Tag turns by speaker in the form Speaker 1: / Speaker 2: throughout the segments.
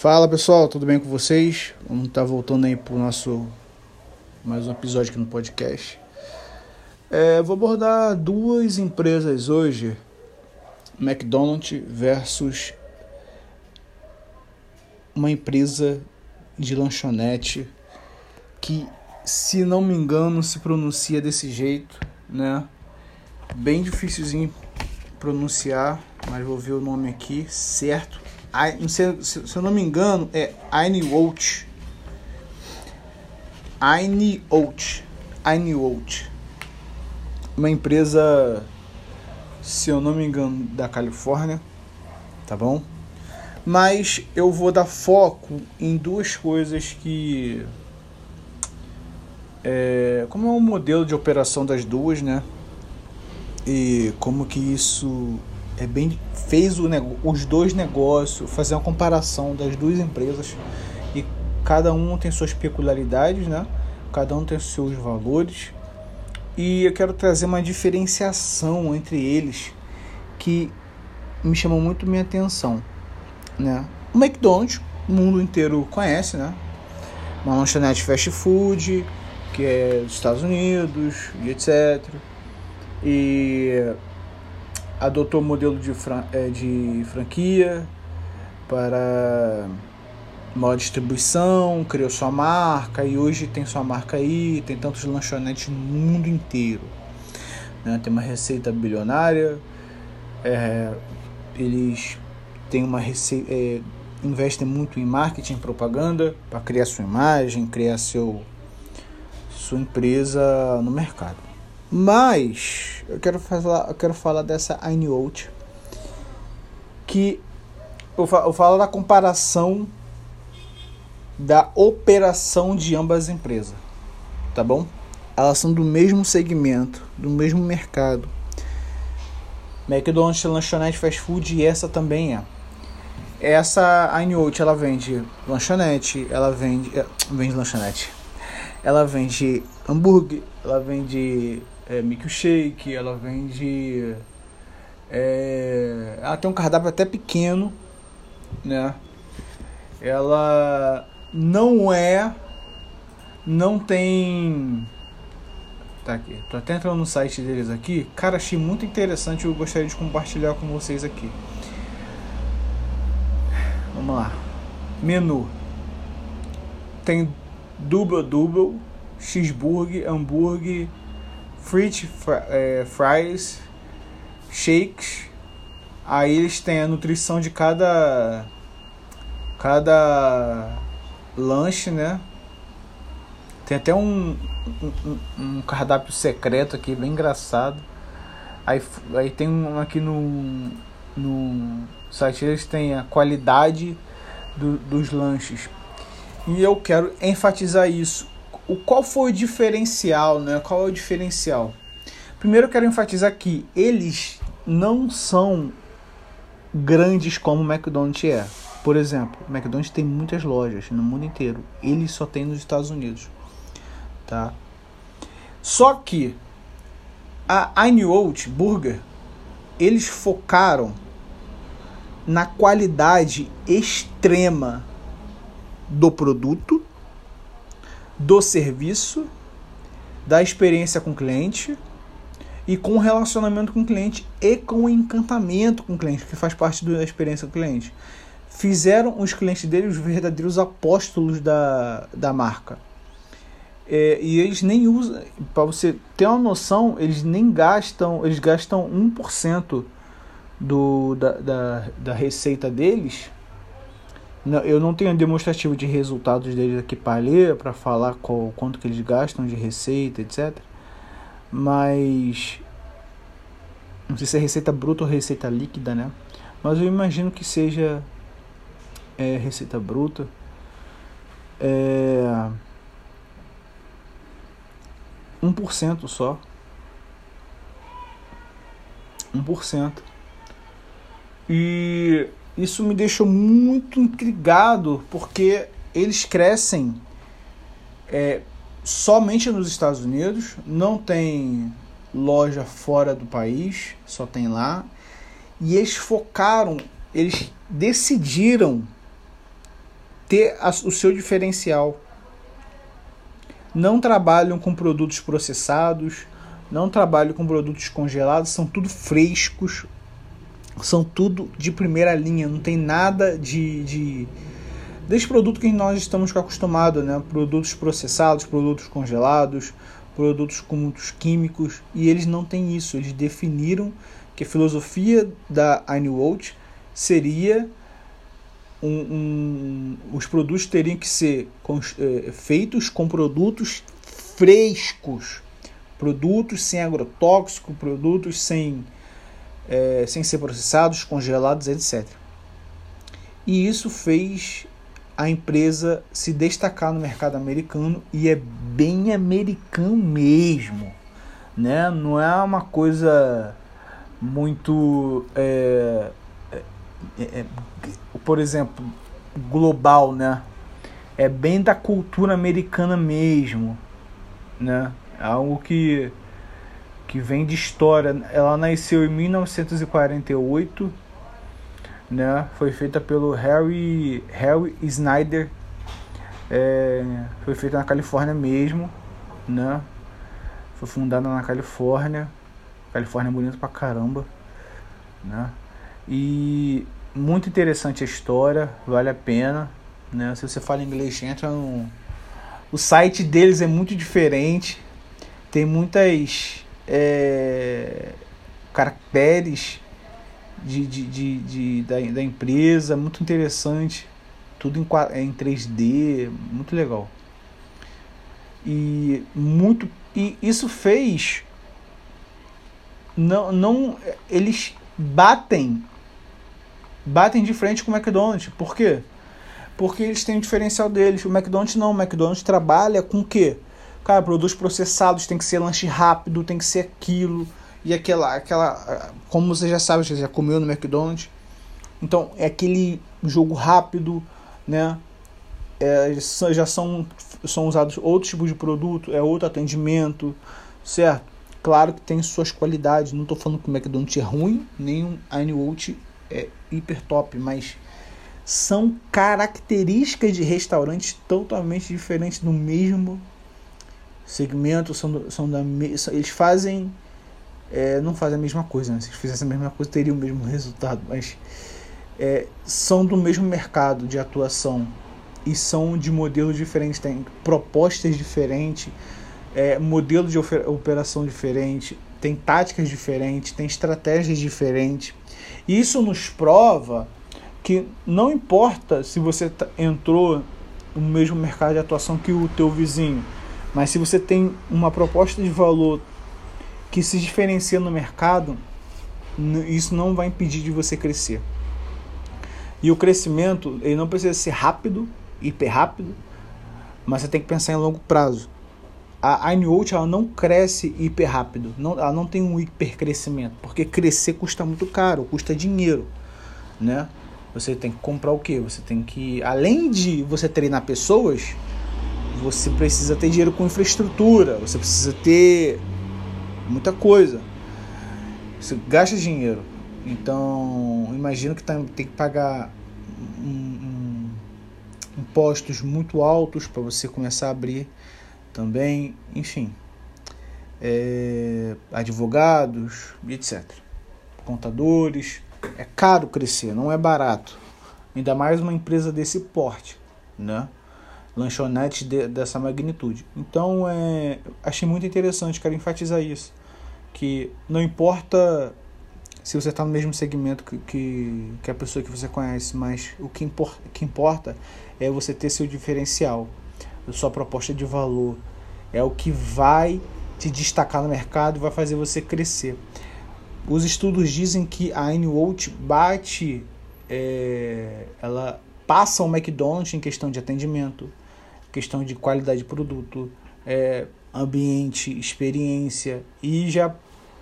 Speaker 1: Fala pessoal, tudo bem com vocês? Vamos estar tá voltando aí para o nosso mais um episódio aqui no podcast. É, vou abordar duas empresas hoje: McDonald's versus uma empresa de lanchonete que, se não me engano, se pronuncia desse jeito, né? Bem difícilzinho pronunciar, mas vou ver o nome aqui certo se, se, eu não me engano, é Einwolt. Einwolt. Einwolt. Uma empresa, se eu não me engano, da Califórnia, tá bom? Mas eu vou dar foco em duas coisas que é, como é o modelo de operação das duas, né? E como que isso é bem fez o, os dois negócios, fazer uma comparação das duas empresas e cada um tem suas peculiaridades, né? Cada um tem seus valores e eu quero trazer uma diferenciação entre eles que me chamou muito minha atenção, né? O McDonald's, o mundo inteiro conhece, né? Uma lanchonete fast food que é dos Estados Unidos e etc. E adotou o modelo de, fran é, de franquia para maior distribuição, criou sua marca e hoje tem sua marca aí, tem tantos lanchonetes no mundo inteiro. Né? Tem uma receita bilionária, é, eles têm uma receita, é, investem muito em marketing propaganda para criar sua imagem, criar seu, sua empresa no mercado. Mas eu quero falar, eu quero falar dessa Ainiout que eu falo, eu falo da comparação da operação de ambas as empresas, tá bom? Elas são do mesmo segmento, do mesmo mercado. McDonald's, lanchonete, fast food e essa também é. Essa Ainiout, ela vende lanchonete, ela vende, eh, vende lanchonete. Ela vende hambúrguer, ela vende é, milkshake, ela vende. É, ela tem um cardápio até pequeno, né? Ela não é. Não tem. Tá aqui. Tô até entrando no site deles aqui. Cara, achei muito interessante. Eu gostaria de compartilhar com vocês aqui. Vamos lá. Menu. Tem double double, cheeseburger, hambúrguer, French é, fries, shakes. Aí eles têm a nutrição de cada cada lanche, né? Tem até um, um, um, cardápio secreto aqui, bem engraçado. Aí, aí tem um aqui no, no site, eles têm a qualidade do, dos lanches. E eu quero enfatizar isso o qual foi o diferencial, né? Qual é o diferencial? Primeiro eu quero enfatizar que eles não são grandes como o McDonald's é. Por exemplo, o McDonald's tem muitas lojas no mundo inteiro. Ele só tem nos Estados Unidos, tá? Só que a Oat Burger eles focaram na qualidade extrema do produto do serviço, da experiência com o cliente e com o relacionamento com o cliente e com o encantamento com o cliente, que faz parte da experiência do cliente. Fizeram os clientes dele os verdadeiros apóstolos da, da marca. É, e eles nem usam, para você ter uma noção, eles nem gastam, eles gastam 1% do, da, da, da receita deles eu não tenho demonstrativo de resultados deles aqui para ler, para falar qual, quanto que eles gastam de receita, etc. Mas não sei se é receita bruta ou receita líquida, né? Mas eu imagino que seja é, receita bruta. É, 1% só. 1%. E isso me deixou muito intrigado porque eles crescem é, somente nos Estados Unidos, não tem loja fora do país, só tem lá. E eles focaram, eles decidiram ter a, o seu diferencial. Não trabalham com produtos processados, não trabalham com produtos congelados, são tudo frescos, são tudo de primeira linha, não tem nada de, de desse produto que nós estamos acostumados, né? Produtos processados, produtos congelados, produtos com muitos químicos, e eles não têm isso. Eles definiram que a filosofia da Einwald seria um, um, os produtos teriam que ser com, é, feitos com produtos frescos, produtos sem agrotóxico, produtos sem, é, sem ser processados, congelados, etc. E isso fez a empresa se destacar no mercado americano e é bem americano mesmo, né? Não é uma coisa muito, é, é, é, por exemplo, global, né? É bem da cultura americana mesmo, né? Algo que que vem de história. Ela nasceu em 1948 né? Foi feita pelo Harry, Harry Snyder. É, foi feita na Califórnia mesmo, né? Foi fundada na Califórnia. Califórnia é bonito pra caramba, né? E muito interessante a história, vale a pena, né? Se você fala inglês, entra no o site deles é muito diferente, tem muitas é, caracteres de, de, de, de da, da, empresa, muito interessante. Tudo em, em 3D, muito legal. E muito e isso fez não não eles batem batem de frente com o McDonald's. Por quê? Porque eles têm o diferencial deles. O McDonald's não, o McDonald's trabalha com o quê? Cara, produtos processados, tem que ser lanche rápido, tem que ser aquilo e aquela, aquela como você já sabe, você já comeu no McDonald's. Então é aquele jogo rápido, né? É, já são, são usados outros tipos de produto, é outro atendimento, certo? Claro que tem suas qualidades. Não estou falando que o McDonald's é ruim, nem o Anywalt é hiper top, mas são características de restaurantes totalmente diferentes do mesmo segmento, são, são da, eles fazem é, não fazem a mesma coisa. Né? Se fizessem a mesma coisa, teriam o mesmo resultado. Mas é, são do mesmo mercado de atuação e são de modelos diferentes, têm propostas diferentes, é, modelo de operação diferente, tem táticas diferentes, tem estratégias diferentes. E isso nos prova que não importa se você entrou no mesmo mercado de atuação que o teu vizinho, mas se você tem uma proposta de valor que se diferencia no mercado, isso não vai impedir de você crescer. E o crescimento, ele não precisa ser rápido, hiper rápido, mas você tem que pensar em longo prazo. A Ainwood ela não cresce hiper rápido, não, ela não tem um hiper crescimento, porque crescer custa muito caro, custa dinheiro, né? Você tem que comprar o que? Você tem que, além de você treinar pessoas, você precisa ter dinheiro com infraestrutura, você precisa ter muita coisa. Você gasta dinheiro. Então, imagino que tem, tem que pagar impostos muito altos para você começar a abrir também, enfim. É, advogados, etc. Contadores. É caro crescer, não é barato. Ainda mais uma empresa desse porte, né? Lanchonetes de, dessa magnitude. Então, é, achei muito interessante, quero enfatizar isso que não importa se você está no mesmo segmento que, que, que, a pessoa que você conhece, mas o que, impor, que importa é você ter seu diferencial, sua proposta de valor. É o que vai te destacar no mercado vai fazer você crescer. Os estudos dizem que a Anwalt bate, é, ela passa o McDonald's em questão de atendimento, questão de qualidade de produto, é, ambiente, experiência. E já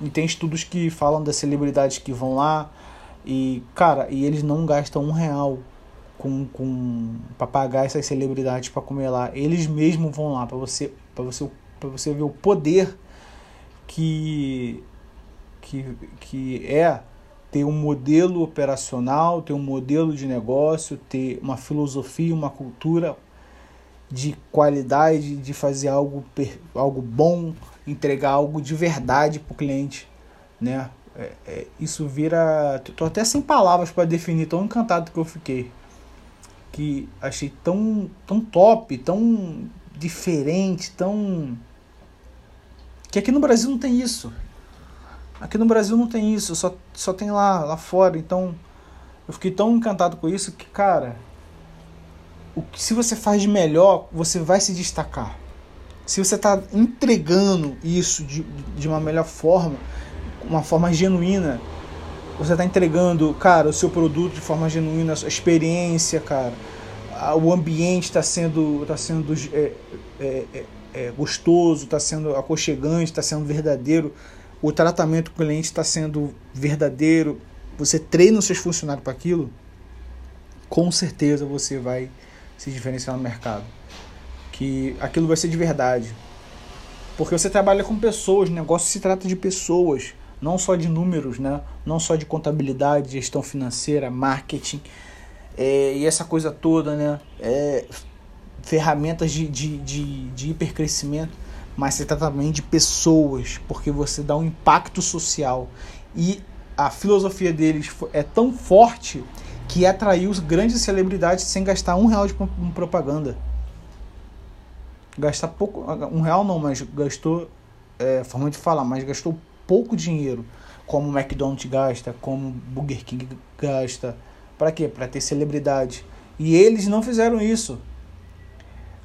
Speaker 1: e tem estudos que falam das celebridades que vão lá e cara e eles não gastam um real com, com para pagar essas celebridades para comer lá. Eles mesmos vão lá para você para você para você ver o poder que que, que é ter um modelo operacional, ter um modelo de negócio, ter uma filosofia, uma cultura de qualidade, de fazer algo, algo bom, entregar algo de verdade para o cliente, né? É, é, isso vira, tô até sem palavras para definir, tão encantado que eu fiquei, que achei tão, tão top, tão diferente, tão que aqui no Brasil não tem isso. Aqui no Brasil não tem isso, só, só tem lá, lá fora. Então eu fiquei tão encantado com isso que, cara, o que se você faz de melhor, você vai se destacar. Se você está entregando isso de, de uma melhor forma, uma forma genuína, você está entregando, cara, o seu produto de forma genuína, a sua experiência, cara, o ambiente está sendo, tá sendo é, é, é, é gostoso, está sendo aconchegante, está sendo verdadeiro. O tratamento com o cliente está sendo verdadeiro, você treina os seus funcionários para aquilo, com certeza você vai se diferenciar no mercado. Que aquilo vai ser de verdade. Porque você trabalha com pessoas, negócio se trata de pessoas, não só de números, né? não só de contabilidade, gestão financeira, marketing é, e essa coisa toda, né? É, ferramentas de, de, de, de hipercrescimento mas se trata também de pessoas, porque você dá um impacto social. E a filosofia deles é tão forte que atraiu grandes celebridades sem gastar um real de propaganda. Gastar pouco, um real não, mas gastou, é, forma de falar, mas gastou pouco dinheiro, como o McDonald's gasta, como o Burger King gasta. Para quê? Para ter celebridade. E eles não fizeram isso.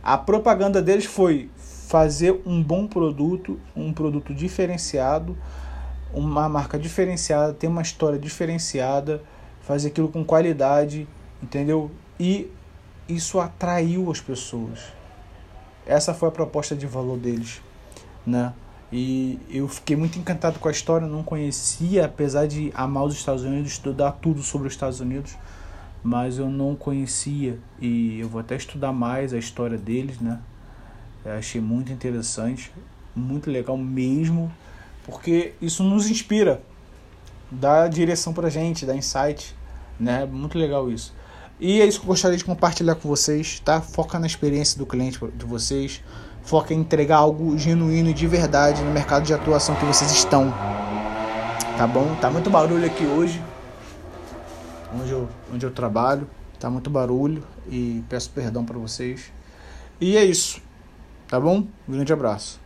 Speaker 1: A propaganda deles foi fazer um bom produto, um produto diferenciado, uma marca diferenciada, ter uma história diferenciada, fazer aquilo com qualidade, entendeu? E isso atraiu as pessoas. Essa foi a proposta de valor deles, né? E eu fiquei muito encantado com a história, não conhecia, apesar de amar os Estados Unidos, estudar tudo sobre os Estados Unidos, mas eu não conhecia e eu vou até estudar mais a história deles, né? Eu achei muito interessante, muito legal mesmo, porque isso nos inspira, dá direção pra gente, dá insight, né? Muito legal isso. E é isso que eu gostaria de compartilhar com vocês, tá? Foca na experiência do cliente de vocês, foca em entregar algo genuíno e de verdade no mercado de atuação que vocês estão. Tá bom? Tá muito barulho aqui hoje, onde eu, onde eu trabalho, tá muito barulho e peço perdão para vocês. E é isso. Tá bom? Um grande abraço.